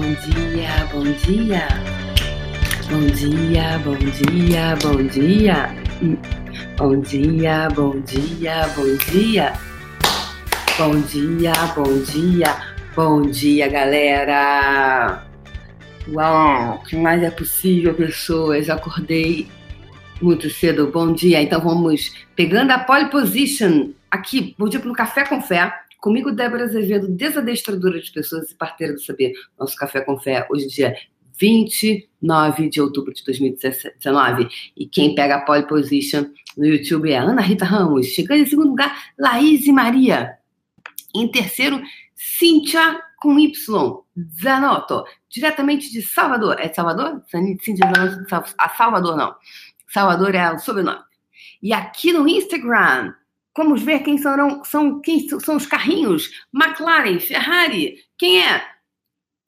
bom dia, bom dia. Bom dia, bom dia, bom dia. Bom dia, bom dia, bom dia. Bom dia, bom dia, bom dia, galera. Uau, o que mais é possível, pessoas? Acordei muito cedo. Bom dia. Então vamos pegando a pole position aqui, bom dia no Café com Fé. Comigo, Débora Azevedo, desadestradora de pessoas e parteira do saber. Nosso Café com Fé, hoje dia 29 de outubro de 2019. E quem pega a pole position no YouTube é Ana Rita Ramos. Chegando em segundo lugar, Laís e Maria. Em terceiro, Cíntia com Y, Zanotto, diretamente de Salvador. É de Salvador? Zanotto, a Salvador não. Salvador é o sobrenome. E aqui no Instagram, Vamos ver quem são, quem são os carrinhos. McLaren, Ferrari. Quem é?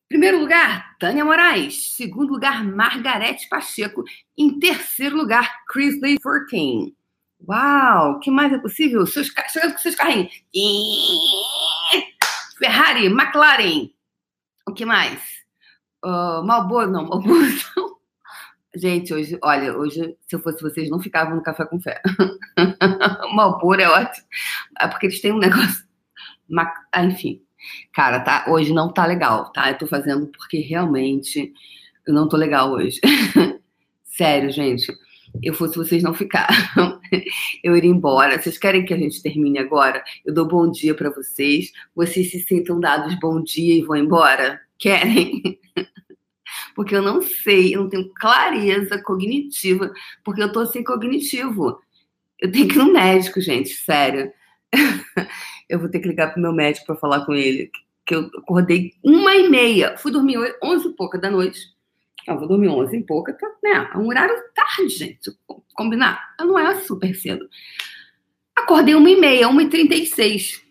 Primeiro lugar, Tânia Moraes. Segundo lugar, Margarete Pacheco. Em terceiro lugar, Chrisley Furkin. Uau, que mais é possível? Seus, chegando com seus carrinhos. Ferrari, McLaren. O que mais? Uh, Malboro, não, Malboro não. Gente, hoje, olha, hoje, se eu fosse vocês, não ficavam no café com fé. Malboro é ótimo. É porque eles têm um negócio. Ah, enfim. Cara, tá, hoje não tá legal, tá? Eu tô fazendo porque realmente eu não tô legal hoje. Sério, gente. Eu fosse vocês não ficaram. Eu iria embora. Vocês querem que a gente termine agora? Eu dou bom dia para vocês. Vocês se sintam dados bom dia e vão embora? Querem? Porque eu não sei, eu não tenho clareza cognitiva, porque eu tô sem cognitivo. Eu tenho que ir no médico, gente, sério. eu vou ter que ligar pro meu médico para falar com ele, que eu acordei uma e meia, fui dormir onze e pouca da noite. Eu vou dormir onze e pouca, tá, né? É um horário tarde, gente, combinar. Não é super cedo. Acordei uma e meia, uma e trinta e seis.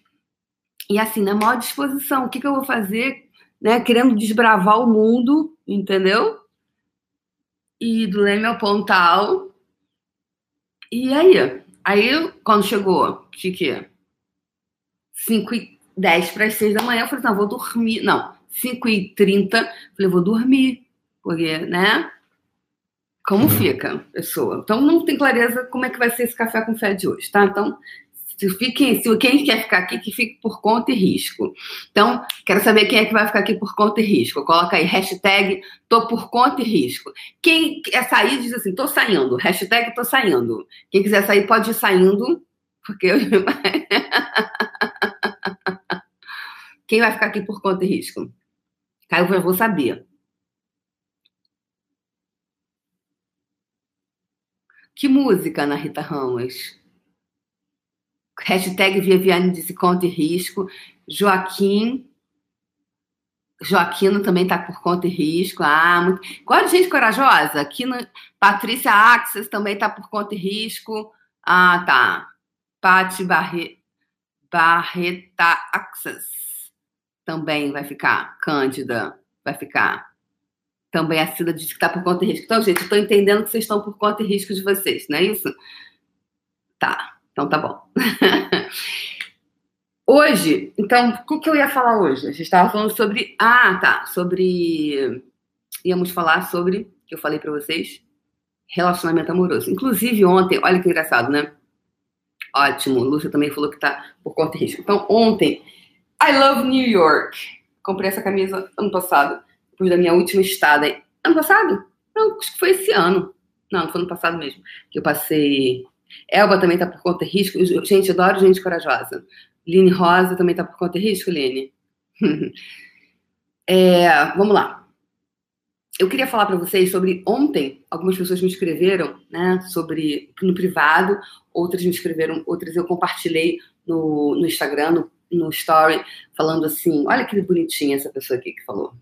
E assim, na maior disposição, o que, que eu vou fazer? Né, querendo desbravar o mundo, entendeu? E do Leme ao Pontal. E aí? Aí, quando chegou, quê? 5 e 10 para as 6 da manhã, eu falei, não, vou dormir. Não, 5 e 30, falei, vou dormir. Porque, né? Como fica, pessoa? Então, não tem clareza como é que vai ser esse café com fé de hoje, tá? Então, se, fiquem, se quem quer ficar aqui, que fique por conta e risco. Então, quero saber quem é que vai ficar aqui por conta e risco. Coloca aí, hashtag tô por conta e risco. Quem quer sair, diz assim, tô saindo. Hashtag tô saindo. Quem quiser sair, pode ir saindo, porque eu... Quem vai ficar aqui por conta e risco? Caio, eu vou saber. Que música, Ana Rita Ramos? Hashtag Viviane disse conta e risco. Joaquim. Joaquino também está por conta e risco. Ah, muito... Qual gente corajosa? Aqui no... Patrícia Axis também está por conta e risco. Ah, tá. Pati Barre... Barreta Axis também vai ficar. Cândida vai ficar. Também a Cida disse que está por conta e risco. Então, gente, estou entendendo que vocês estão por conta e risco de vocês, não é isso? Tá. Então tá bom. hoje, então, o que eu ia falar hoje? A gente estava falando sobre. Ah, tá. Sobre. Íamos falar sobre, que eu falei para vocês, relacionamento amoroso. Inclusive, ontem, olha que engraçado, né? Ótimo. Lúcia também falou que tá por conta e risco. Então, ontem, I love New York. Comprei essa camisa ano passado, depois da minha última estada. Ano passado? Não, acho que foi esse ano. Não, foi ano passado mesmo. Que eu passei Elba também está por conta de risco. Gente, adoro gente corajosa. Line Rosa também está por conta de risco, Line. é, vamos lá. Eu queria falar para vocês sobre ontem. Algumas pessoas me escreveram, né, sobre no privado. Outras me escreveram, outras eu compartilhei no, no Instagram, no, no story, falando assim: olha que bonitinha essa pessoa aqui que falou.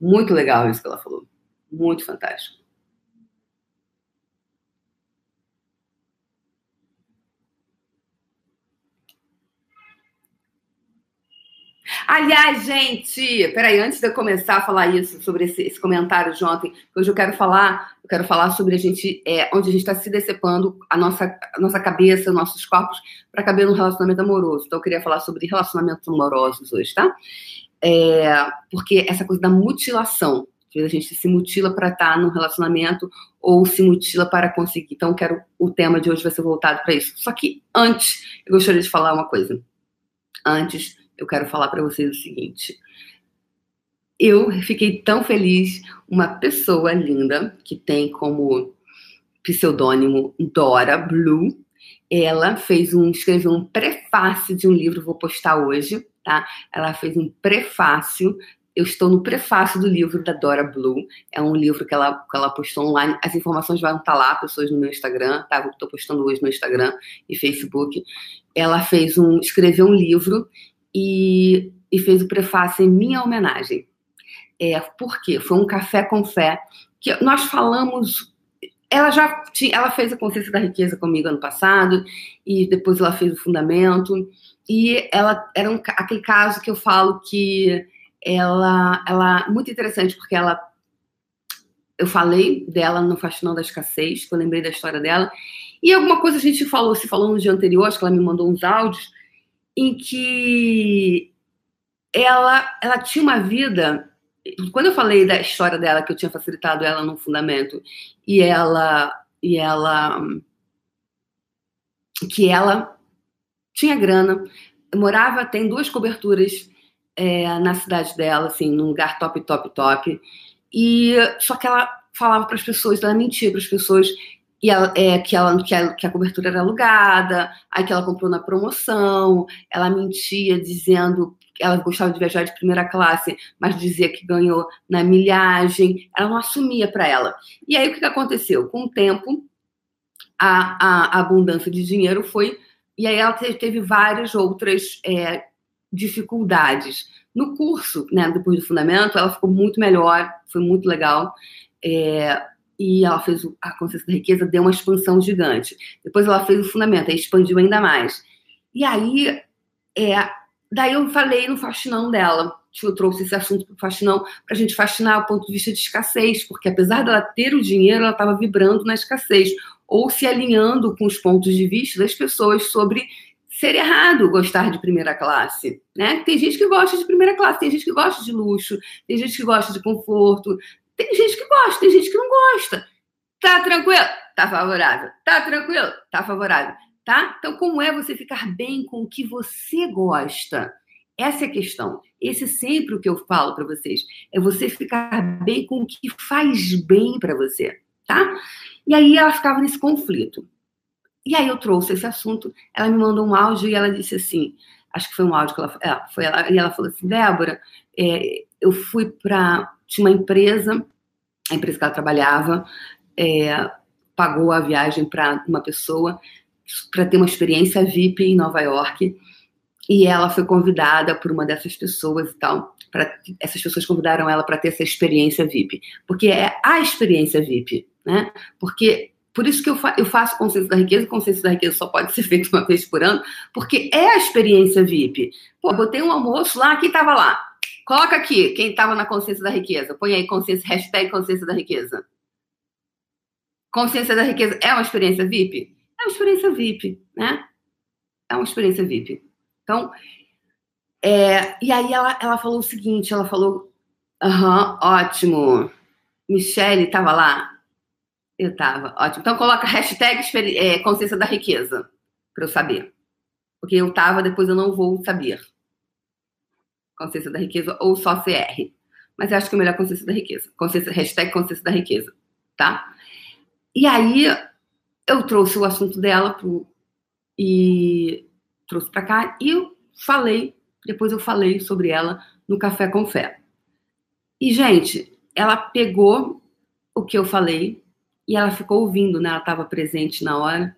Muito legal isso que ela falou. Muito fantástico. Aliás, gente, peraí, antes de eu começar a falar isso, sobre esse, esse comentário de ontem, hoje eu quero falar, eu quero falar sobre a gente, é, onde a gente está se decepando a nossa, a nossa cabeça, nossos corpos, para caber num relacionamento amoroso. Então, eu queria falar sobre relacionamentos amorosos hoje, tá? É, porque essa coisa da mutilação, a gente se mutila para estar tá num relacionamento ou se mutila para conseguir. Então, quero o tema de hoje vai ser voltado para isso. Só que antes, eu gostaria de falar uma coisa. Antes, eu quero falar para vocês o seguinte. Eu fiquei tão feliz, uma pessoa linda que tem como pseudônimo Dora Blue, ela fez um escreveu um prefácio de um livro, vou postar hoje, tá? Ela fez um prefácio eu estou no prefácio do livro da Dora Blue. É um livro que ela, que ela postou online. As informações vão estar lá, pessoas no meu Instagram, tá? Estou postando hoje no Instagram e Facebook. Ela fez um, escreveu um livro e, e fez o prefácio em minha homenagem. É, por quê? Foi um café com fé que nós falamos. Ela já tinha, ela fez a consciência da riqueza comigo ano passado e depois ela fez o fundamento e ela era um, aquele caso que eu falo que ela, ela muito interessante porque ela eu falei dela no Fascinão da Escassez, que eu lembrei da história dela, e alguma coisa a gente falou, se falou no dia anterior, acho que ela me mandou uns áudios, em que ela, ela tinha uma vida. Quando eu falei da história dela, que eu tinha facilitado ela no fundamento, e ela. E ela que ela tinha grana, morava, tem duas coberturas é, na cidade dela, assim, num lugar top, top, top. E só que ela falava para as pessoas, ela mentia para as pessoas e ela, é, que, ela, que, a, que a cobertura era alugada, aí que ela comprou na promoção, ela mentia dizendo que ela gostava de viajar de primeira classe, mas dizia que ganhou na milhagem, ela não assumia para ela. E aí o que, que aconteceu? Com o tempo, a, a, abundância de dinheiro foi. E aí ela teve várias outras é, dificuldades. No curso, né, depois do fundamento, ela ficou muito melhor, foi muito legal. É, e ela fez a consciência da riqueza, deu uma expansão gigante. Depois ela fez o fundamento, aí expandiu ainda mais. E aí, é, daí eu falei no faxinão dela, eu trouxe esse assunto para o faxinão, para a gente fascinar o ponto de vista de escassez, porque apesar dela ter o dinheiro, ela estava vibrando na escassez, ou se alinhando com os pontos de vista das pessoas sobre ser errado gostar de primeira classe, né? Tem gente que gosta de primeira classe, tem gente que gosta de luxo, tem gente que gosta de conforto, tem gente que gosta, tem gente que não gosta. Tá tranquilo? Tá favorável. Tá tranquilo? Tá favorável. Tá? Então, como é você ficar bem com o que você gosta? Essa é a questão. Esse é sempre o que eu falo para vocês. É você ficar bem com o que faz bem para você, tá? E aí ela ficava nesse conflito. E aí eu trouxe esse assunto, ela me mandou um áudio e ela disse assim, acho que foi um áudio que ela, é, foi ela, e ela falou assim, Débora, é, eu fui para tinha uma empresa, a empresa que ela trabalhava, é, pagou a viagem para uma pessoa para ter uma experiência VIP em Nova York. E ela foi convidada por uma dessas pessoas e tal. Pra, essas pessoas convidaram ela para ter essa experiência VIP. Porque é a experiência VIP, né? Porque por isso que eu, fa eu faço consciência da riqueza, consciência da riqueza só pode ser feito uma vez por ano, porque é a experiência VIP. Pô, botei um almoço lá, quem tava lá? Coloca aqui quem estava na consciência da riqueza. Põe aí consciência, hashtag consciência da riqueza. Consciência da riqueza é uma experiência VIP? É uma experiência VIP, né? É uma experiência VIP. Então, é, e aí ela, ela falou o seguinte, ela falou, aham, ótimo. Michele estava lá? Eu estava, ótimo. Então coloca hashtag é, consciência da riqueza, para eu saber. Porque eu estava, depois eu não vou saber consciência da riqueza ou só CR. Mas eu acho que é melhor consciência da riqueza. Consciência, hashtag consciência da riqueza, tá? E aí eu trouxe o assunto dela pro, e trouxe para cá e eu falei, depois eu falei sobre ela no Café com Fé. E, gente, ela pegou o que eu falei e ela ficou ouvindo, né? Ela estava presente na hora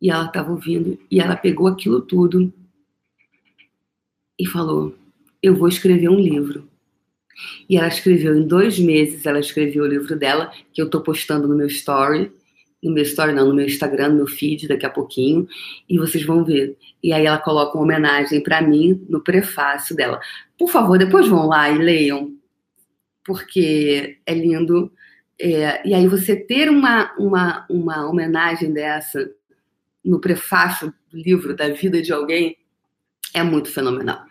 e ela estava ouvindo e ela pegou aquilo tudo e falou: eu vou escrever um livro. E ela escreveu em dois meses, ela escreveu o livro dela, que eu estou postando no meu story. no meu story, não, no meu Instagram, no meu feed daqui a pouquinho, e vocês vão ver. E aí ela coloca uma homenagem para mim no prefácio dela. Por favor, depois vão lá e leiam, porque é lindo. É, e aí você ter uma, uma, uma homenagem dessa no prefácio do livro da vida de alguém é muito fenomenal.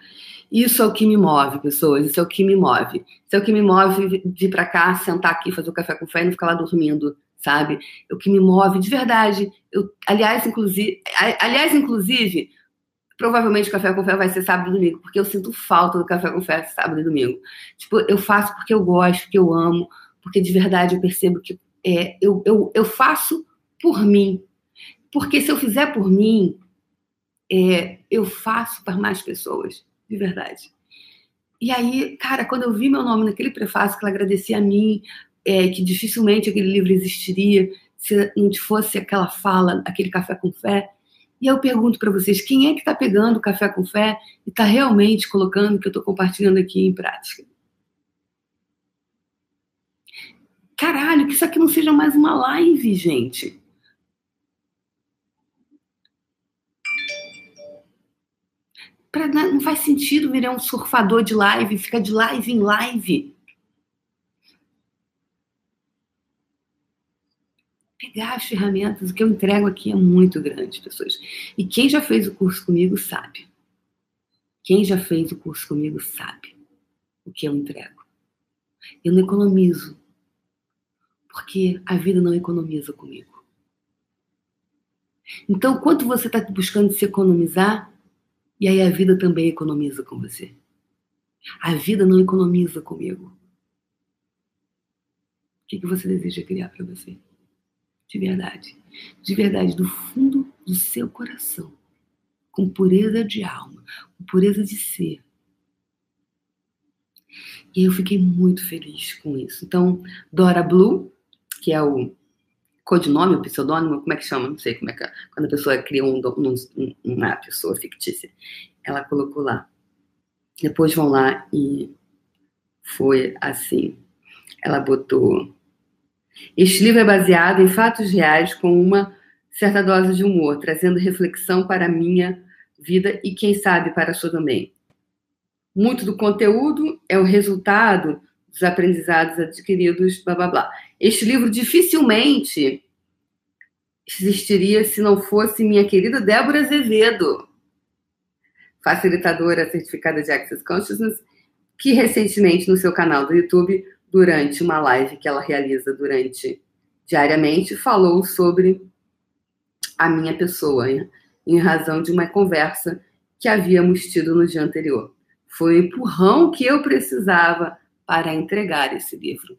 Isso é o que me move, pessoas. Isso é o que me move. Isso é o que me move vir para cá, sentar aqui, fazer o café com fé e não ficar lá dormindo, sabe? É o que me move de verdade. Eu, aliás, inclusive, aliás, inclusive, provavelmente o café com fé vai ser sábado e domingo, porque eu sinto falta do café com fé sábado e domingo. Tipo, eu faço porque eu gosto, porque eu amo, porque de verdade eu percebo que é, eu, eu, eu faço por mim. Porque se eu fizer por mim, é, eu faço para mais pessoas de verdade. E aí, cara, quando eu vi meu nome naquele prefácio que ela agradecia a mim, é, que dificilmente aquele livro existiria se não fosse aquela fala, aquele café com fé. E eu pergunto para vocês, quem é que está pegando o café com fé e está realmente colocando o que eu estou compartilhando aqui em prática? Caralho, que isso aqui não seja mais uma live, gente. Não faz sentido virar um surfador de live, ficar de live em live. Pegar as ferramentas, o que eu entrego aqui é muito grande, pessoas. E quem já fez o curso comigo sabe. Quem já fez o curso comigo sabe o que eu entrego. Eu não economizo, porque a vida não economiza comigo. Então, quanto você está buscando se economizar, e aí a vida também economiza com você. A vida não economiza comigo. O que, que você deseja criar para você? De verdade. De verdade, do fundo do seu coração. Com pureza de alma, com pureza de ser. E eu fiquei muito feliz com isso. Então, Dora Blue, que é o codinome, pseudônimo, como é que chama? Não sei como é que é. Quando a pessoa cria um, um, uma pessoa fictícia. Ela colocou lá. Depois vão lá e foi assim. Ela botou. Este livro é baseado em fatos reais com uma certa dose de humor, trazendo reflexão para a minha vida e, quem sabe, para a sua também. Muito do conteúdo é o resultado dos aprendizados adquiridos, blá blá blá. Este livro dificilmente existiria se não fosse minha querida Débora Azevedo, facilitadora certificada de Access Consciousness, que recentemente no seu canal do YouTube, durante uma live que ela realiza durante diariamente, falou sobre a minha pessoa, em razão de uma conversa que havíamos tido no dia anterior. Foi o empurrão que eu precisava para entregar esse livro.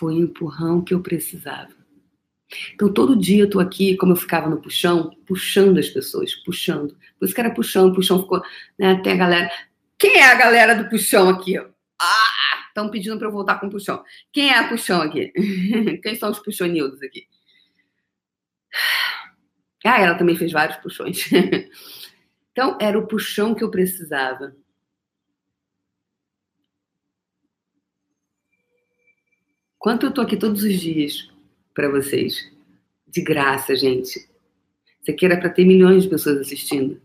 Foi o empurrão que eu precisava. Então, todo dia eu tô aqui, como eu ficava no puxão, puxando as pessoas, puxando. Por isso que era puxão, puxão ficou, né, até a galera. Quem é a galera do puxão aqui? Ah, estão pedindo para eu voltar com o puxão. Quem é a puxão aqui? Quem são os puxonildos aqui? Ah, ela também fez vários puxões. então, era o puxão que eu precisava. Quanto eu tô aqui todos os dias para vocês? De graça, gente. Aqui era para ter milhões de pessoas assistindo.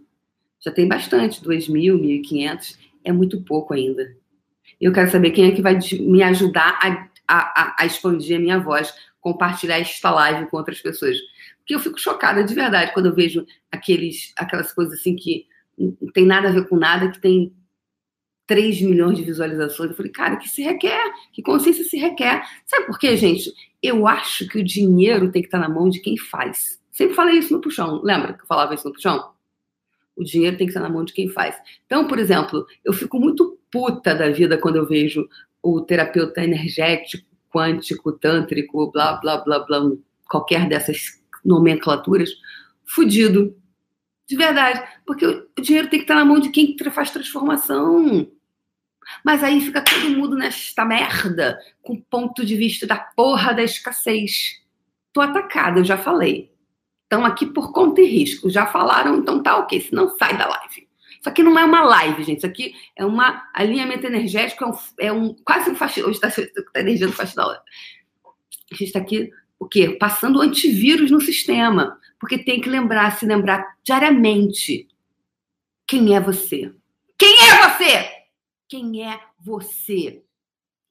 Já tem bastante, 2 mil, 1.500. É muito pouco ainda. Eu quero saber quem é que vai me ajudar a, a, a expandir a minha voz, compartilhar esta live com outras pessoas. Porque eu fico chocada de verdade quando eu vejo aqueles, aquelas coisas assim que não tem nada a ver com nada, que tem 3 milhões de visualizações. Eu falei, cara, que se requer? Que consciência se requer? Sabe por quê, gente? Eu acho que o dinheiro tem que estar na mão de quem faz. Sempre falei isso no puxão. Lembra que eu falava isso no puxão? O dinheiro tem que estar na mão de quem faz. Então, por exemplo, eu fico muito puta da vida quando eu vejo o terapeuta energético, quântico, tântrico, blá, blá, blá, blá, qualquer dessas nomenclaturas, fudido. De verdade. Porque o dinheiro tem que estar na mão de quem faz transformação. Mas aí fica todo mundo nesta merda com o ponto de vista da porra da escassez. Tô atacada, eu já falei. Estão aqui por conta e risco. Já falaram, então tá ok, senão sai da live. Isso aqui não é uma live, gente. Isso aqui é um alinhamento energético, é um, é um quase um faxinal. Hoje está a energia do faxinal. A gente está aqui, o quê? Passando antivírus no sistema. Porque tem que lembrar, se lembrar diariamente quem é você. Quem é você? Quem é você?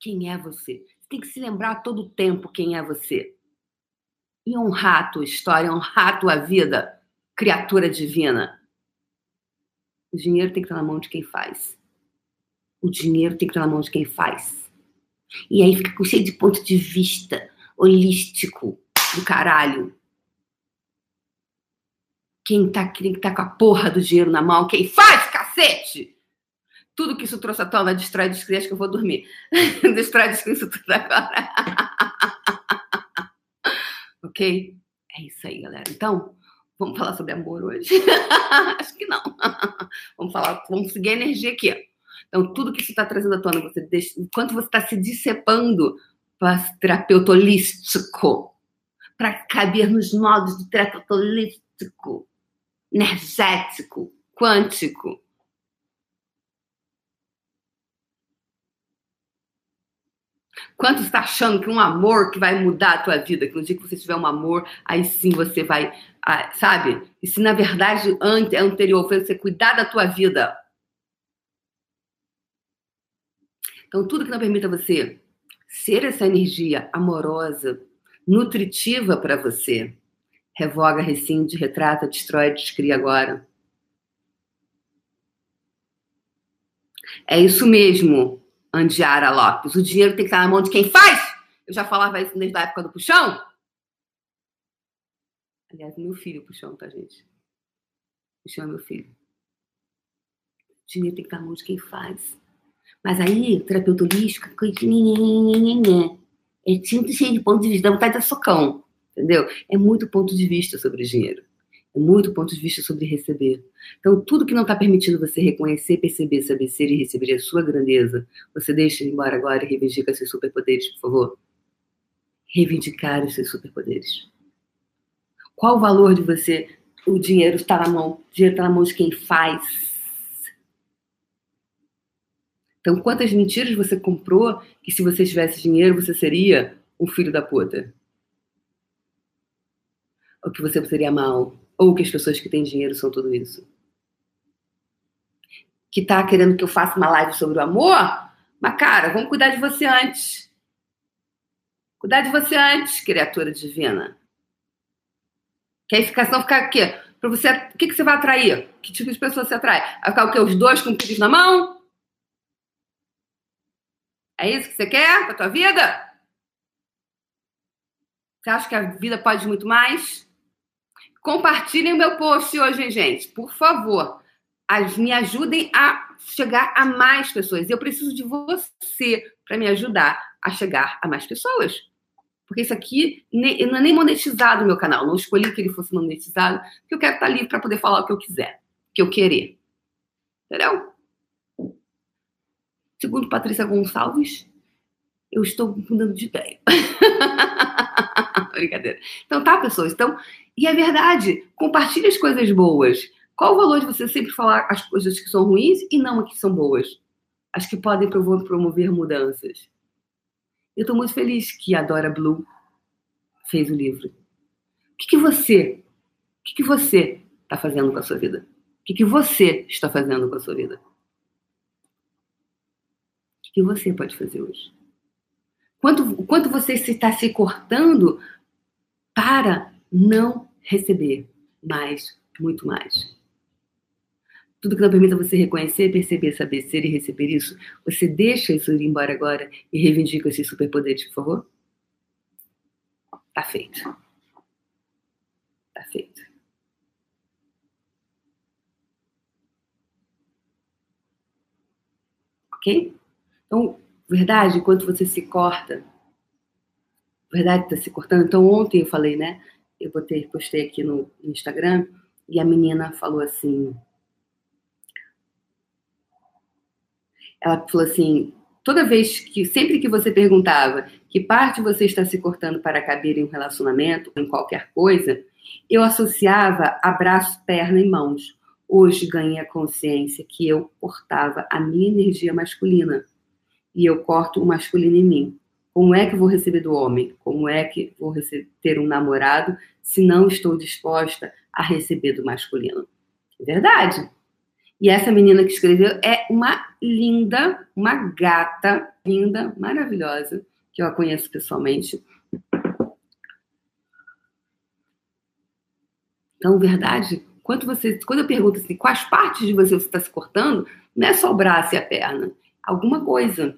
Quem é você? Você tem que se lembrar todo tempo quem é você. E honrar a tua história, honrar a tua vida, criatura divina. O dinheiro tem que estar na mão de quem faz. O dinheiro tem que estar na mão de quem faz. E aí fica cheio de ponto de vista holístico do caralho. Quem tá, quem tá com a porra do dinheiro na mão, quem faz, cacete! Tudo que isso trouxe à tona destrói, descria, acho que eu vou dormir. destrói, descria isso tudo agora. ok? É isso aí, galera. Então, vamos falar sobre amor hoje? acho que não. vamos falar, vamos seguir a energia aqui. Então, tudo que isso está trazendo à tona, você deixa, enquanto você está se discepando para terapeuta holístico, para caber nos modos de terapeuta holístico, energético, quântico. Quanto está achando que um amor que vai mudar a tua vida, que no dia que você tiver um amor, aí sim você vai, ah, sabe? E se na verdade antes, anterior foi você cuidar da tua vida. Então tudo que não permita você ser essa energia amorosa, nutritiva para você, revoga, rescinde, retrata, destrói, descria agora. É isso mesmo, Andiara Lopes. O dinheiro tem que estar na mão de quem faz. Eu já falava isso desde a época do puxão. Aliás, meu filho puxão, tá, gente? Puxão é meu filho. O dinheiro tem que estar na mão de quem faz. Mas aí, o terapeuta holístico, é tinta cheio de ponto de vista, dá vontade de socão. Entendeu? É muito ponto de vista sobre dinheiro. Muito ponto de vista sobre receber. Então, tudo que não está permitindo você reconhecer, perceber, saber ser e receber a sua grandeza, você deixa embora agora e reivindica seus superpoderes, por favor. Reivindicar os seus superpoderes. Qual o valor de você? O dinheiro está na mão. O dinheiro está na mão de quem faz. Então, quantas mentiras você comprou que se você tivesse dinheiro você seria um filho da puta? ou que você seria mal, ou que as pessoas que têm dinheiro são tudo isso. Que tá querendo que eu faça uma live sobre o amor, mas cara, vamos cuidar de você antes. Cuidar de você antes, criatura divina. Que aí fica, senão ficar o quê? Pra você, o que, que você vai atrair? Que tipo de pessoa você atrai? Vai ficar o quê? Os dois com o na mão? É isso que você quer pra tua vida? Você acha que a vida pode muito mais? Compartilhem o meu post hoje, gente, por favor. As, me ajudem a chegar a mais pessoas. Eu preciso de você para me ajudar a chegar a mais pessoas. Porque isso aqui nem, não é nem monetizado o meu canal. Não escolhi que ele fosse monetizado, porque eu quero estar livre para poder falar o que eu quiser, o que eu querer. Entendeu? Segundo Patrícia Gonçalves, eu estou mudando de ideia. Brincadeira. Então tá, pessoas. Então, e é verdade, compartilhe as coisas boas. Qual o valor de você sempre falar as coisas que são ruins e não as que são boas? As que podem promover mudanças. Eu estou muito feliz que a Dora Blue fez o livro. O que, que você, o que, que você está fazendo com a sua vida? O que, que você está fazendo com a sua vida? O que, que você pode fazer hoje? Quanto, quanto você está se cortando para não receber mais, muito mais. Tudo que não permita você reconhecer, perceber, saber ser e receber isso, você deixa isso ir embora agora e reivindica esses superpoderes, por favor? Tá feito. Tá feito. Ok? Então, verdade, enquanto você se corta, verdade está se cortando. Então, ontem eu falei, né? Eu botei, postei aqui no Instagram e a menina falou assim. Ela falou assim: toda vez que, sempre que você perguntava que parte você está se cortando para caber em um relacionamento, em qualquer coisa, eu associava abraço, perna e mãos. Hoje ganhei a consciência que eu cortava a minha energia masculina e eu corto o masculino em mim Como é que vou receber do homem? Como é que vou ter um namorado se não estou disposta a receber do masculino? É verdade. E essa menina que escreveu é uma linda, uma gata, linda, maravilhosa, que eu a conheço pessoalmente. Então, verdade, quando, você, quando eu pergunto assim, quais partes de você você está se cortando, não é só o braço e a perna, alguma coisa.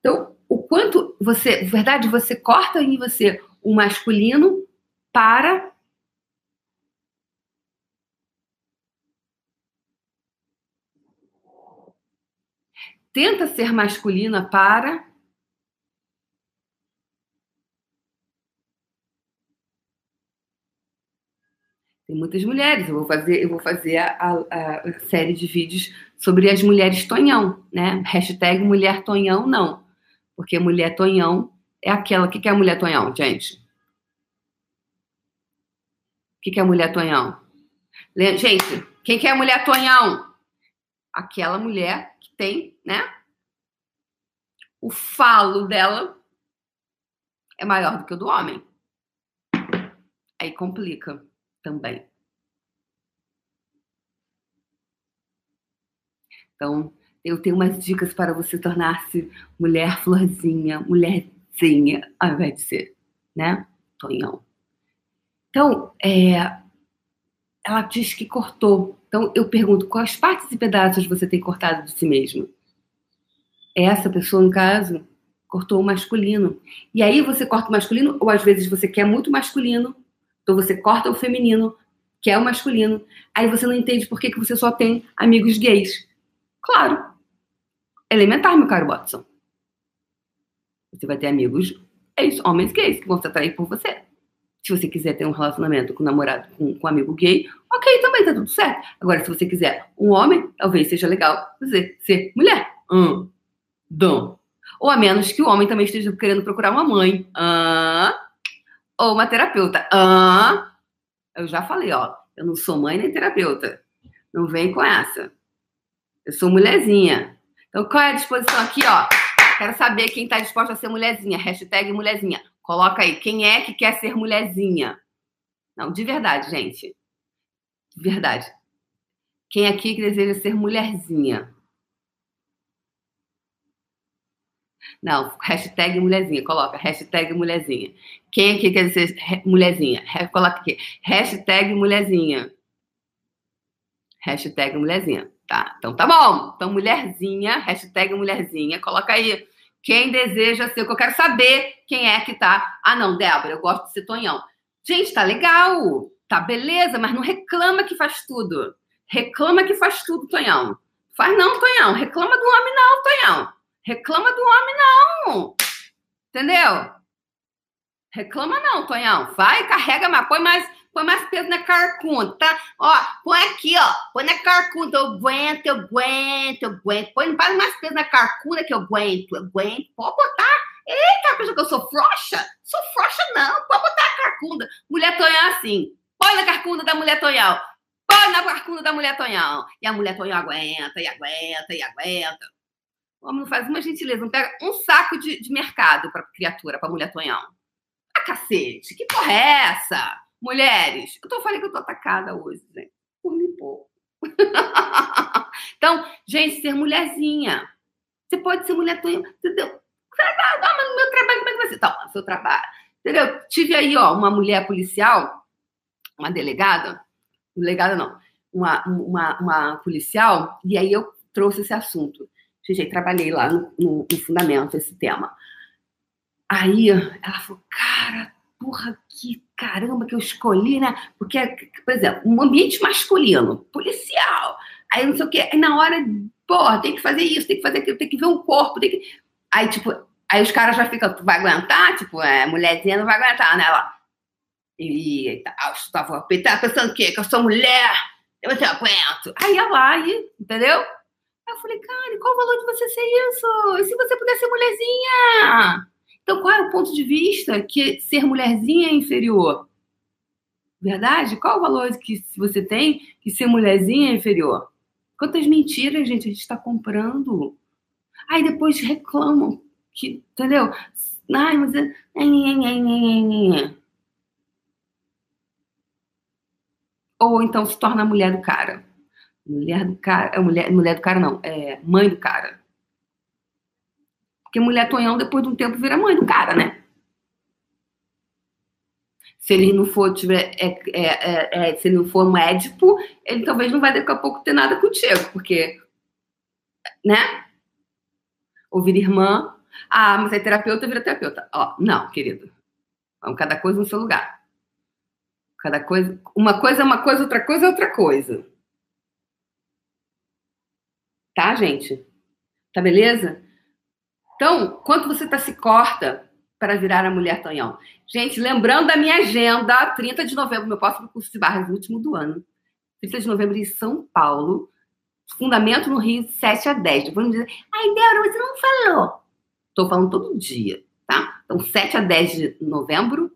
Então, o quanto você, verdade, você corta em você o masculino para tenta ser masculina para Tem muitas mulheres. Eu vou fazer, eu vou fazer a, a, a, série de vídeos sobre as mulheres Tonhão, né? Hashtag mulher Tonhão, não. Porque mulher Tonhão é aquela. O que é a mulher Tonhão, gente? O que é a mulher Tonhão? Gente, quem que é mulher Tonhão? Aquela mulher que tem, né? O falo dela é maior do que o do homem. Aí complica também. Então, eu tenho umas dicas para você tornar-se mulher florzinha, mulherzinha, ao invés de ser, né, Tonhão. Então, é, ela diz que cortou. Então, eu pergunto, quais partes e pedaços você tem cortado de si mesmo? Essa pessoa, no caso, cortou o masculino. E aí você corta o masculino, ou às vezes você quer muito masculino, então você corta o feminino, que é o masculino. Aí você não entende por que, que você só tem amigos gays. Claro. Elementar, meu caro Watson. Você vai ter amigos gays, homens gays, que vão se atrair por você. Se você quiser ter um relacionamento com um namorado, com, com um amigo gay, ok, também tá tudo certo. Agora, se você quiser um homem, talvez seja legal você ser mulher. Hum, dom. Ou a menos que o homem também esteja querendo procurar uma mãe. Ah, ou uma terapeuta. Ah, eu já falei, ó, eu não sou mãe nem terapeuta. Não vem com essa. Eu sou mulherzinha. Então, qual é a disposição aqui, ó? Quero saber quem está disposto a ser mulherzinha. Hashtag mulherzinha. Coloca aí. Quem é que quer ser mulherzinha? Não, de verdade, gente. De verdade. Quem aqui que deseja ser mulherzinha? Não, hashtag mulherzinha, coloca hashtag mulherzinha. Quem aqui quer dizer mulherzinha? Coloca aqui, hashtag mulherzinha. Hashtag mulherzinha. Tá, então tá bom. Então, mulherzinha, hashtag mulherzinha, coloca aí. Quem deseja ser, que eu quero saber quem é que tá. Ah, não, Débora, eu gosto de ser Tonhão. Gente, tá legal, tá beleza, mas não reclama que faz tudo. Reclama que faz tudo, Tonhão. Faz não, Tonhão. Reclama do homem, não, Tonhão. Reclama do homem, não. Entendeu? Reclama não, Tonhão. Vai, carrega mais, põe mais, põe mais peso na carcunda, tá? Ó, põe aqui, ó. Põe na carcunda. Eu aguento, eu aguento, eu aguento. Põe mais peso na carcunda que eu aguento, eu aguento. Pode botar. Eita, pensa que eu sou frouxa? Sou frouxa, não. Pode botar a carcunda. Mulher Tonhão assim. Põe na carcunda da mulher Tonhão. Põe na carcunda da mulher Tonhão. E a mulher Tonhão aguenta, e aguenta, e aguenta. O homem não faz uma gentileza, não pega um saco de, de mercado para criatura, para mulher tonhão. Ah, cacete, que porra é essa? Mulheres, eu tô falando que eu tô atacada hoje, gente. Por mim pouco. então, gente, ser mulherzinha. Você pode ser mulher entendeu? Ah, mas no meu trabalho, como é que vai ser? Então, seu trabalho. Entendeu? Tive aí, ó, uma mulher policial, uma delegada, delegada não, uma, uma, uma policial, e aí eu trouxe esse assunto. Gente, trabalhei lá no, no, no fundamento esse tema. Aí ela falou, cara, porra, que caramba que eu escolhi, né? Porque, por exemplo, um ambiente masculino, policial, aí não sei o quê, aí na hora, porra, tem que fazer isso, tem que fazer aquilo, tem que ver um corpo, tem que. Aí, tipo, aí os caras já ficam, tu vai aguentar? Tipo, é, mulherzinha não vai aguentar, né? Ela. E tal, estava pensando o quê? Que eu sou mulher, eu não aguento. Aí ela e, entendeu? Aí eu falei, cara, qual o valor de você ser isso? E se você puder ser mulherzinha? Então, qual é o ponto de vista que ser mulherzinha é inferior? Verdade? Qual o valor que você tem que ser mulherzinha é inferior? Quantas mentiras, gente, a gente está comprando? Aí depois reclamam que, entendeu? Ai, mas. É... Ou então se torna a mulher do cara. Mulher do cara. É mulher, mulher do cara, não. É mãe do cara. Porque mulher tonhão, depois de um tempo, vira mãe do cara, né? Se ele não for tiver, é, é, é, é se ele não for médico, ele talvez não vai daqui a pouco ter nada contigo, porque, né? Ou vira irmã. Ah, mas é terapeuta, vira terapeuta. Ó, não, querido. Vamos cada coisa no seu lugar. Cada coisa, uma coisa é uma coisa, outra coisa é outra coisa. Tá, gente? Tá beleza? Então, quanto você tá se corta para virar a mulher Tonhão? Gente, lembrando da minha agenda, 30 de novembro, meu próximo curso de barras, último do ano. 30 de novembro em São Paulo. Fundamento no Rio, 7 a 10. Depois me dizer, ai, Débora, você não falou. Estou falando todo dia, tá? Então, 7 a 10 de novembro,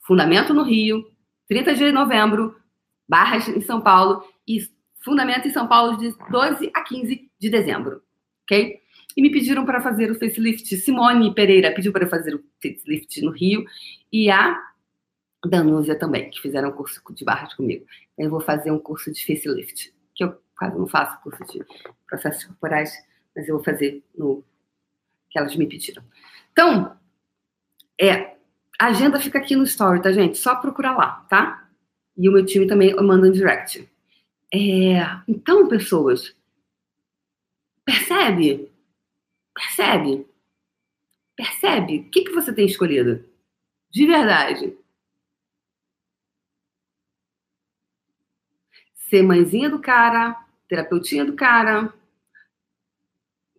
Fundamento no Rio, 30 de novembro, Barras em São Paulo e Fundamento em São Paulo de 12 a 15 de dezembro, ok? E me pediram para fazer o facelift. Simone Pereira pediu para fazer o facelift no Rio e a Danúzia também, que fizeram um curso de barras comigo. Eu vou fazer um curso de facelift, que eu quase não faço curso de processos corporais, mas eu vou fazer no que elas me pediram. Então, é, a agenda fica aqui no story, tá, gente? Só procurar lá, tá? E o meu time também manda um direct. É, então, pessoas, percebe? Percebe? Percebe? O que, que você tem escolhido? De verdade. Ser mãezinha do cara, terapeutinha do cara,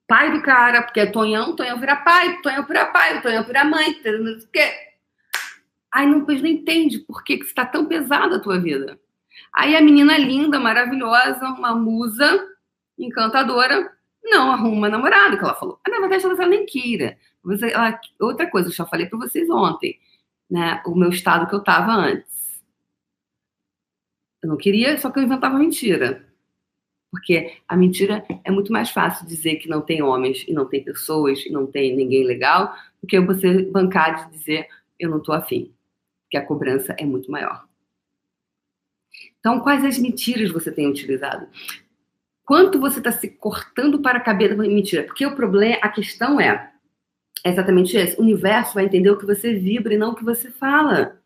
pai do cara, porque é Tonhão, Tonhão vira pai, Tonhão vira pai, Tonhão vira mãe, não sei o quê. Aí não, não entende por que, que está tão pesada a tua vida. Aí a menina linda, maravilhosa, uma musa encantadora, não arruma namorado, que ela falou. Ah, na verdade, ela nem queira. Ela, outra coisa, eu já falei para vocês ontem, né? O meu estado que eu estava antes. Eu não queria, só que eu inventava mentira. Porque a mentira é muito mais fácil dizer que não tem homens e não tem pessoas e não tem ninguém legal do que você bancar de dizer eu não estou afim que a cobrança é muito maior. Então, quais as mentiras você tem utilizado? Quanto você está se cortando para caber na mentira? Porque o problema, a questão é, é exatamente esse. O universo vai entender o que você vibra e não o que você fala.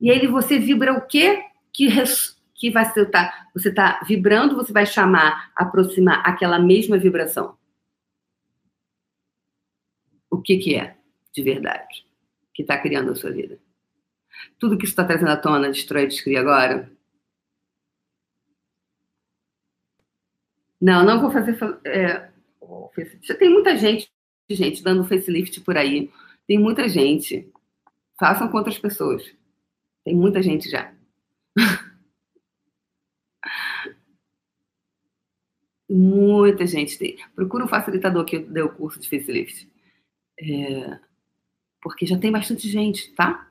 E aí você vibra o quê? Que, res, que vai ser, tá, você está vibrando, você vai chamar, aproximar aquela mesma vibração. O que, que é de verdade que está criando a sua vida? tudo que isso está trazendo à tona, destrói e descria agora? Não, não vou fazer. É, tem muita gente, gente, dando facelift por aí. Tem muita gente. Façam com outras pessoas. Tem muita gente já. muita gente tem. Procura um facilitador que deu o curso de facelift. É, porque já tem bastante gente, tá?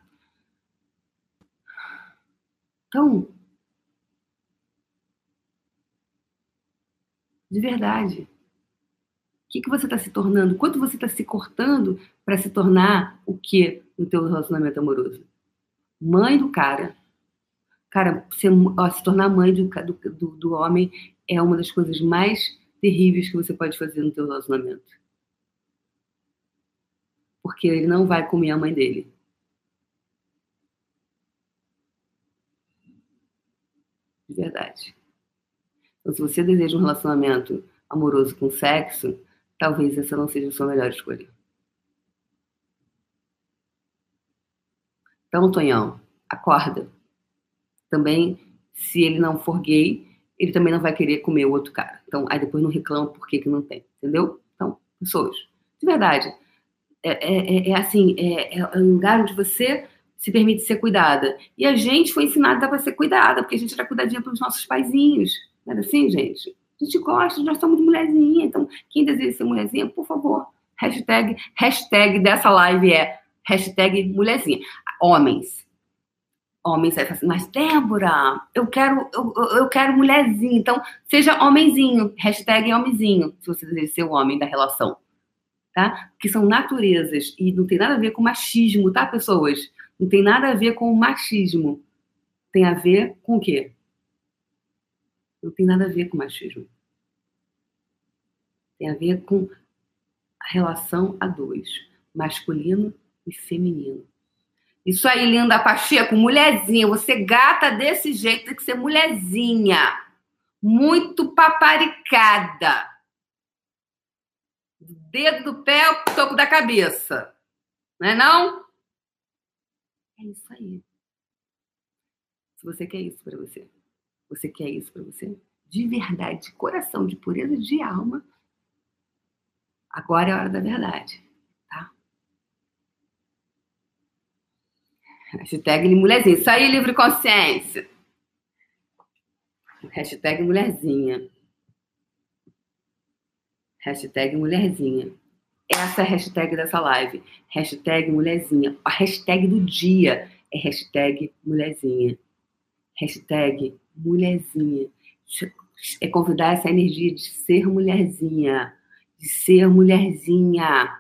Então, de verdade, o que, que você está se tornando? Quanto você está se cortando para se tornar o que no teu relacionamento amoroso? Mãe do cara. Cara, se, ó, se tornar mãe do, do, do homem é uma das coisas mais terríveis que você pode fazer no teu relacionamento. Porque ele não vai comer a mãe dele. de verdade. Então, se você deseja um relacionamento amoroso com sexo, talvez essa não seja a sua melhor escolha. Então, Tonhão, acorda. Também, se ele não for gay, ele também não vai querer comer o outro cara. Então, aí depois não reclama por que, que não tem, entendeu? Então, pessoas, de verdade, é, é, é, é assim, é, é um lugar onde você se permite ser cuidada. E a gente foi ensinada para ser cuidada, porque a gente era cuidadinha pelos nossos paizinhos. Era assim, gente? A gente gosta, nós somos mulherzinha. Então, quem deseja ser mulherzinha, por favor, hashtag, hashtag dessa live é hashtag mulherzinha. Homens. Homens aí assim, mas Débora, eu quero, eu, eu quero mulherzinha. Então, seja homenzinho, hashtag homenzinho, se você deseja ser o homem da relação. tá? Que são naturezas e não tem nada a ver com machismo, tá, pessoas? Não tem nada a ver com machismo. Tem a ver com o quê? Não tem nada a ver com machismo. Tem a ver com a relação a dois, masculino e feminino. Isso aí, linda Pacheco, mulherzinha. Você gata desse jeito, tem que ser mulherzinha. Muito paparicada. Dedo do pé ao topo da cabeça. Não é não? É isso aí. Se você quer isso para você, você quer isso para você, de verdade, de coração, de pureza de alma, agora é a hora da verdade, tá? Hashtag mulherzinha. Isso aí, livre consciência. Hashtag mulherzinha. Hashtag mulherzinha. Essa é a hashtag dessa live. Hashtag mulherzinha. A hashtag do dia é hashtag mulherzinha. Hashtag mulherzinha. É convidar essa energia de ser mulherzinha. De ser mulherzinha.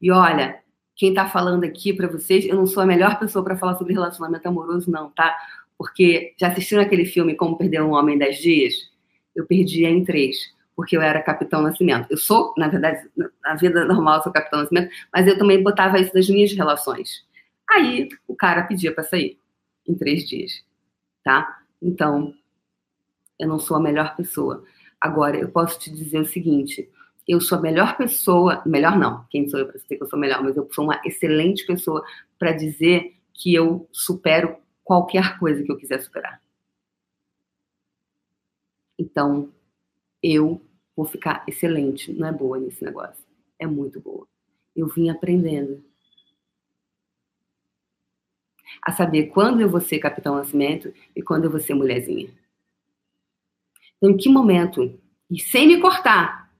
E olha, quem tá falando aqui para vocês, eu não sou a melhor pessoa para falar sobre relacionamento amoroso, não, tá? Porque já assistiram aquele filme Como Perder um Homem em 10 Dias? Eu perdi em três porque eu era Capitão Nascimento. Eu sou, na verdade, na vida normal eu sou Capitão Nascimento, mas eu também botava isso das minhas relações. Aí o cara pedia para sair em três dias, tá? Então, eu não sou a melhor pessoa. Agora, eu posso te dizer o seguinte: eu sou a melhor pessoa, melhor não, quem sou eu para dizer que eu sou melhor, mas eu sou uma excelente pessoa para dizer que eu supero qualquer coisa que eu quiser superar. Então, eu vou ficar excelente. Não é boa nesse negócio. É muito boa. Eu vim aprendendo. A saber quando eu vou ser Capitão Nascimento e quando eu vou ser mulherzinha. Então, em que momento, e sem me cortar,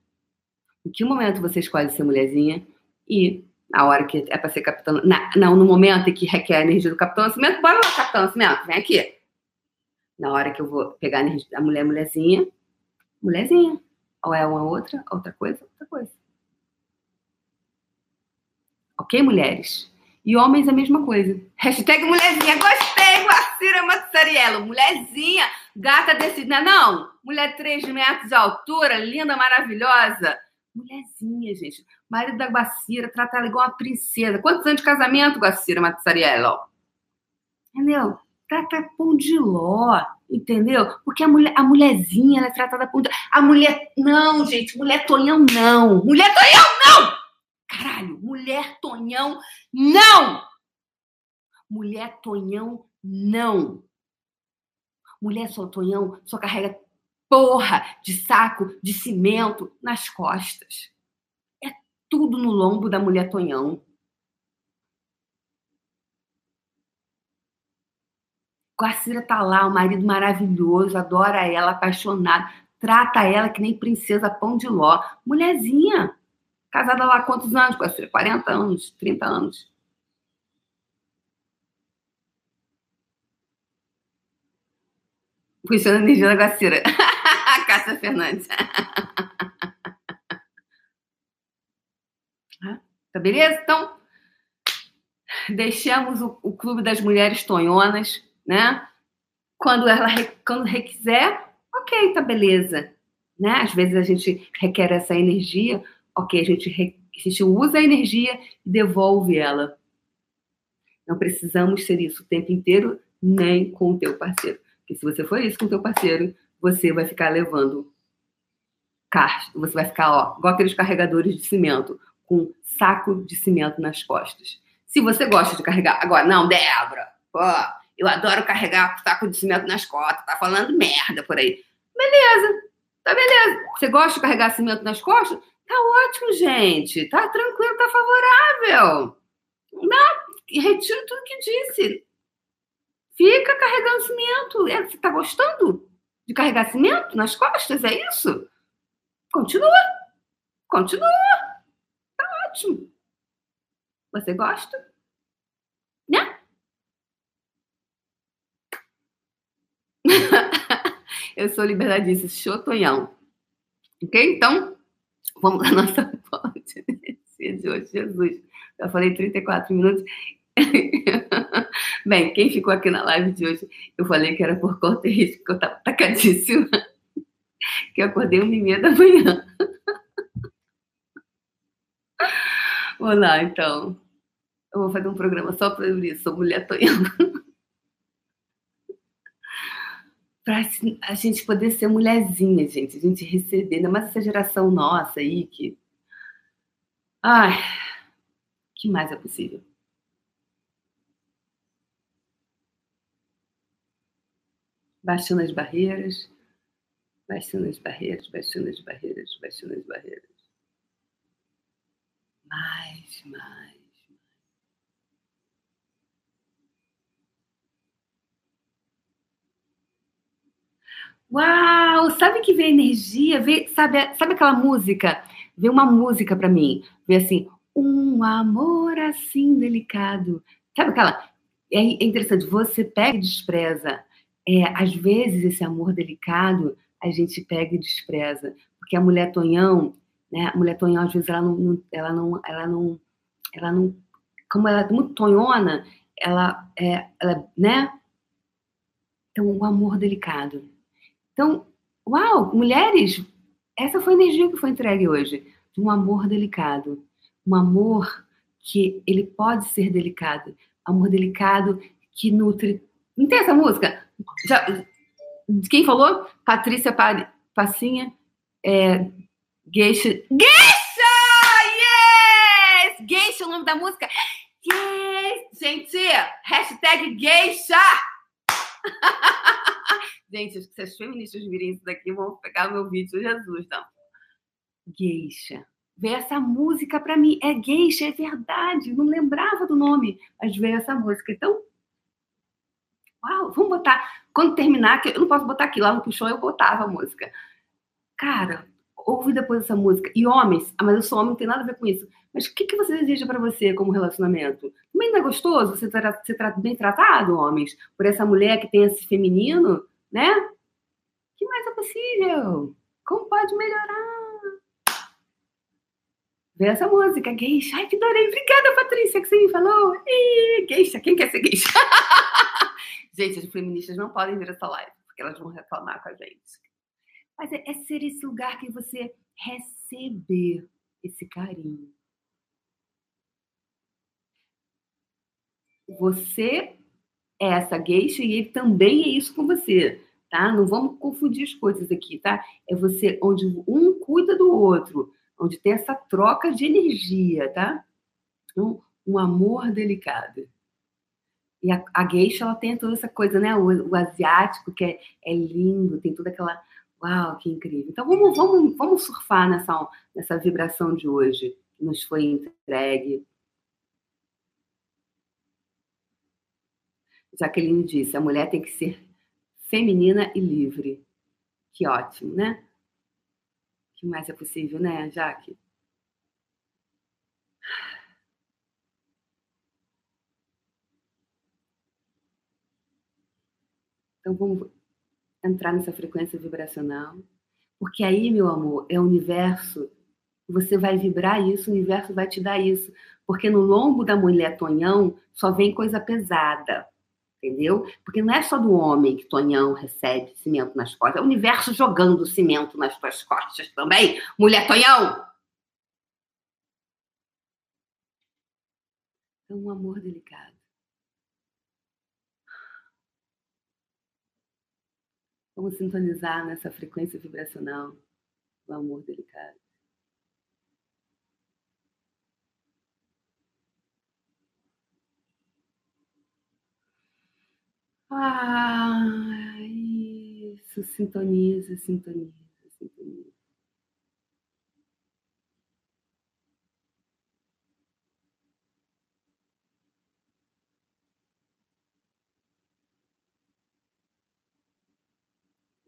em que momento você escolhe ser mulherzinha e na hora que é para ser capitão, na, não, no momento em que requer a energia do capitão Nascimento, bora lá, capitão Nascimento, vem aqui. Na hora que eu vou pegar a energia da mulher, mulherzinha, mulherzinha. Ou é uma outra, outra coisa, outra coisa. Ok, mulheres? E homens a mesma coisa. Hashtag mulherzinha. Gostei, Guacira Massariello. Mulherzinha, gata é não, mulher 3 metros de altura, linda, maravilhosa. Mulherzinha, gente. Marido da Guacira, trata ela igual uma princesa. Quantos anos de casamento, Guacira Massariello? Entendeu? Trata pão de ló. Entendeu? Porque a, mulher, a mulherzinha ela é tratada por. A mulher. Não, gente, mulher Tonhão não! Mulher Tonhão não! Caralho, mulher Tonhão não! Mulher Tonhão não! Mulher só Tonhão só carrega porra de saco de cimento nas costas. É tudo no lombo da mulher Tonhão. Guacira tá lá, o marido maravilhoso, adora ela, apaixonado, trata ela que nem princesa pão de ló. Mulherzinha, casada lá há quantos anos, Guacira? 40 anos, 30 anos. Puxando a energia da Guacira. Cássia Fernandes. tá beleza? Então, deixamos o, o Clube das Mulheres Tonhonas né? Quando ela quando requiser, ok, tá beleza, né? Às vezes a gente requer essa energia, ok, a gente, a gente usa a energia e devolve ela. Não precisamos ser isso o tempo inteiro, nem com o teu parceiro. Porque se você for isso com o teu parceiro, você vai ficar levando você vai ficar, ó, igual aqueles carregadores de cimento, com saco de cimento nas costas. Se você gosta de carregar, agora, não, Débora, pô, eu adoro carregar saco de cimento nas costas, tá falando merda por aí. Beleza, tá beleza. Você gosta de carregar cimento nas costas? Tá ótimo, gente. Tá tranquilo, tá favorável. Não, retiro tudo que disse. Fica carregando cimento. É, você tá gostando de carregar cimento nas costas? É isso? Continua. Continua. Tá ótimo. Você gosta? Né? eu sou liberdadista, chotonhão. Ok? Então, vamos à nossa ponte. de hoje, Jesus. Já falei 34 minutos. Bem, quem ficou aqui na live de hoje, eu falei que era por conta de risco, que eu tava tacadíssima. Que eu acordei uma e meia da manhã. Vamos lá, então. Eu vou fazer um programa só para isso, sou mulher tonhando. para a gente poder ser mulherzinha, gente, a gente receber, ainda mais essa geração nossa aí que. Ai, que mais é possível? Baixando as barreiras, baixando as barreiras, baixando as barreiras, baixando as barreiras. Mais, mais. Uau! Sabe que vê energia? Vê, sabe, sabe aquela música? Vê uma música para mim. Vê assim, um amor assim delicado. Sabe aquela? É interessante, você pega e despreza. É, às vezes, esse amor delicado, a gente pega e despreza. Porque a mulher Tonhão, né? A mulher Tonhão, às vezes, ela não, ela não, ela não, ela não, como ela é muito tonhona, ela é, ela, né? Então, o amor delicado. Então, uau, mulheres, essa foi a energia que foi entregue hoje, um amor delicado, um amor que ele pode ser delicado, amor delicado que nutre. Não tem essa música? Já, quem falou? Patrícia Passinha, é, Geisha. Geisha! Yes! Geisha é o nome da música. Yes! Gente, hashtag Geisha! Gente, se as feministas virem isso daqui, vão pegar meu vídeo, Jesus, não. Geisha. Veio essa música para mim. É geisha, é verdade. Não lembrava do nome, mas veio essa música. Então, uau, vamos botar. Quando terminar, eu não posso botar aqui, lá no puxão eu botava a música. Cara, ouve depois essa música. E homens, ah, mas eu sou homem, não tem nada a ver com isso. Mas o que, que você deseja para você como relacionamento? Também não é gostoso você ser bem tratado, homens, por essa mulher que tem esse feminino? né? O que mais é possível? Como pode melhorar? Vê essa música, geisha. Ai, que adorei. Obrigada, Patrícia, que você me falou. Ih, geisha, quem quer ser geisha? gente, as feministas não podem ver essa live, porque elas vão reclamar com a gente. Mas é, é ser esse lugar que você receber esse carinho. Você é essa geisha e ele também é isso com você, tá? Não vamos confundir as coisas aqui, tá? É você onde um cuida do outro, onde tem essa troca de energia, tá? Um, um amor delicado. E a, a geisha, ela tem toda essa coisa, né? O, o asiático, que é, é, lindo, tem toda aquela. Uau, que incrível. Então vamos, vamos, vamos surfar nessa, nessa vibração de hoje que nos foi entregue Jaqueline disse: a mulher tem que ser feminina e livre. Que ótimo, né? O que mais é possível, né, Jaque? Então vamos entrar nessa frequência vibracional, porque aí, meu amor, é o universo. Você vai vibrar isso, o universo vai te dar isso. Porque no lombo da mulher Tonhão só vem coisa pesada entendeu? Porque não é só do homem que Tonhão recebe cimento nas costas, é o universo jogando cimento nas tuas costas também, mulher Tonhão! É um amor delicado. Vamos sintonizar nessa frequência vibracional do amor delicado. Ah, isso, sintoniza, sintoniza, sintoniza.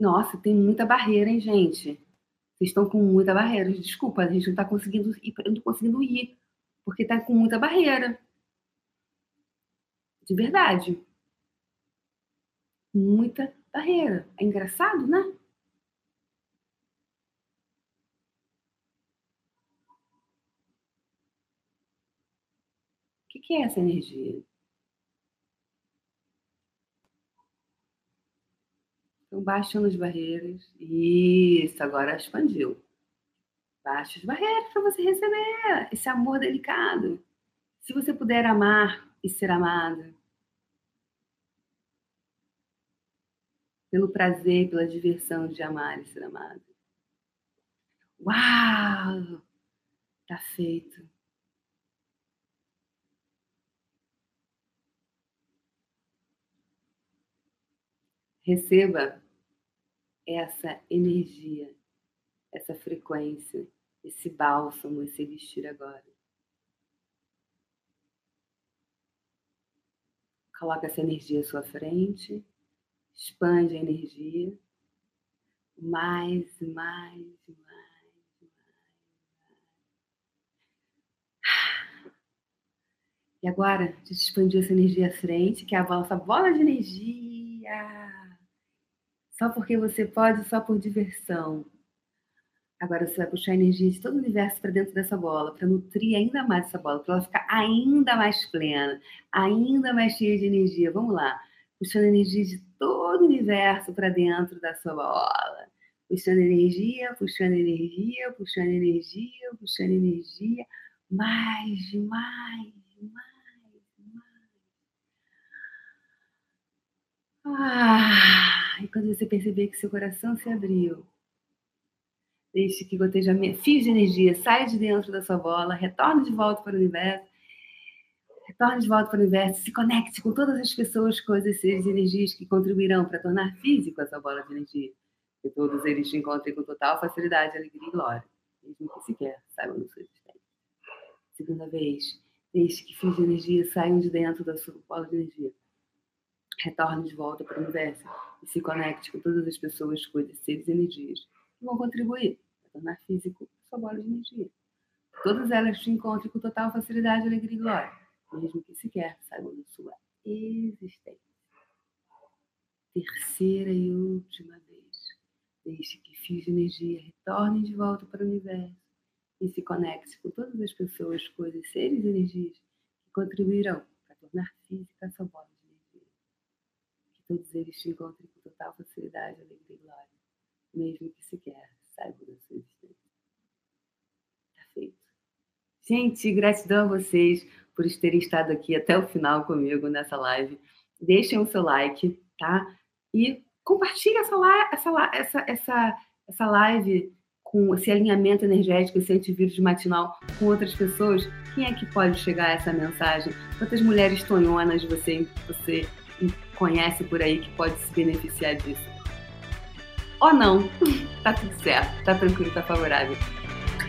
Nossa, tem muita barreira, hein, gente? Vocês estão com muita barreira. Desculpa, a gente não está conseguindo ir, não conseguindo ir, porque está com muita barreira. De verdade muita barreira. É engraçado, né? que é essa energia? Então, baixando as barreiras. Isso, agora expandiu. Baixe as barreiras para você receber esse amor delicado. Se você puder amar e ser amado, pelo prazer, pela diversão de amar e ser amado. Uau! Tá feito. Receba essa energia, essa frequência, esse bálsamo, esse elixir agora. Coloca essa energia à sua frente, expande a energia, mais, mais, mais, mais. E agora, a gente expandiu essa energia à frente, que é a nossa bola de energia só porque você pode, só por diversão. Agora você vai puxar a energia de todo o universo para dentro dessa bola, para nutrir ainda mais essa bola, para ela ficar ainda mais plena, ainda mais cheia de energia. Vamos lá. Puxando energia de todo o universo para dentro da sua bola. Puxando energia, puxando energia, puxando energia, puxando energia. Mais, mais, mais, Ah. E quando você perceber que seu coração se abriu, deixe que goteja fios de energia saia de dentro da sua bola, retorne de volta para o universo, retorne de volta para o universo, se conecte com todas as pessoas, coisas, seres e energias que contribuirão para tornar físico essa bola de energia. Que todos eles te encontrem com total facilidade, alegria e glória, mesmo que sequer saibam da sua existência. Segunda vez, deixe que fios de energia saiam de dentro da sua bola de energia retorne de volta para o universo e se conecte com todas as pessoas, coisas, seres e energias que vão contribuir para tornar físico a sua bola de energia. Todas elas te encontrem com total facilidade, alegria e glória, mesmo que sequer saibam da sua existência. Terceira e última vez, deixe que fios de energia retornem de volta para o universo e se conecte com todas as pessoas, coisas, seres e energias que contribuirão para tornar física a sua bola todos eles te encontrem com total facilidade, alegria e glória, mesmo que sequer saibam da sua existência. Tá feito. Gente, gratidão a vocês por terem estado aqui até o final comigo nessa live. Deixem o seu like, tá? E compartilhe essa, essa, essa, essa, essa live com esse alinhamento energético, esse antivírus matinal com outras pessoas. Quem é que pode chegar a essa mensagem? Quantas mulheres tonhonas você, você conhece por aí que pode se beneficiar disso. Ou não, tá tudo certo, tá tranquilo, tá favorável.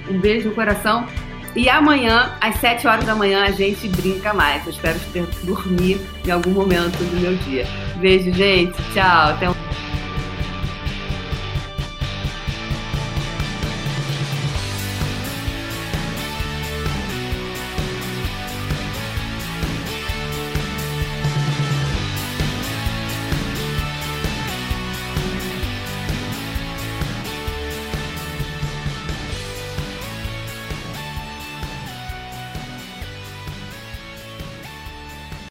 Um beijo no coração e amanhã, às 7 horas da manhã, a gente brinca mais. Eu espero ter dormir em algum momento do meu dia. Beijo, gente. Tchau. Até um...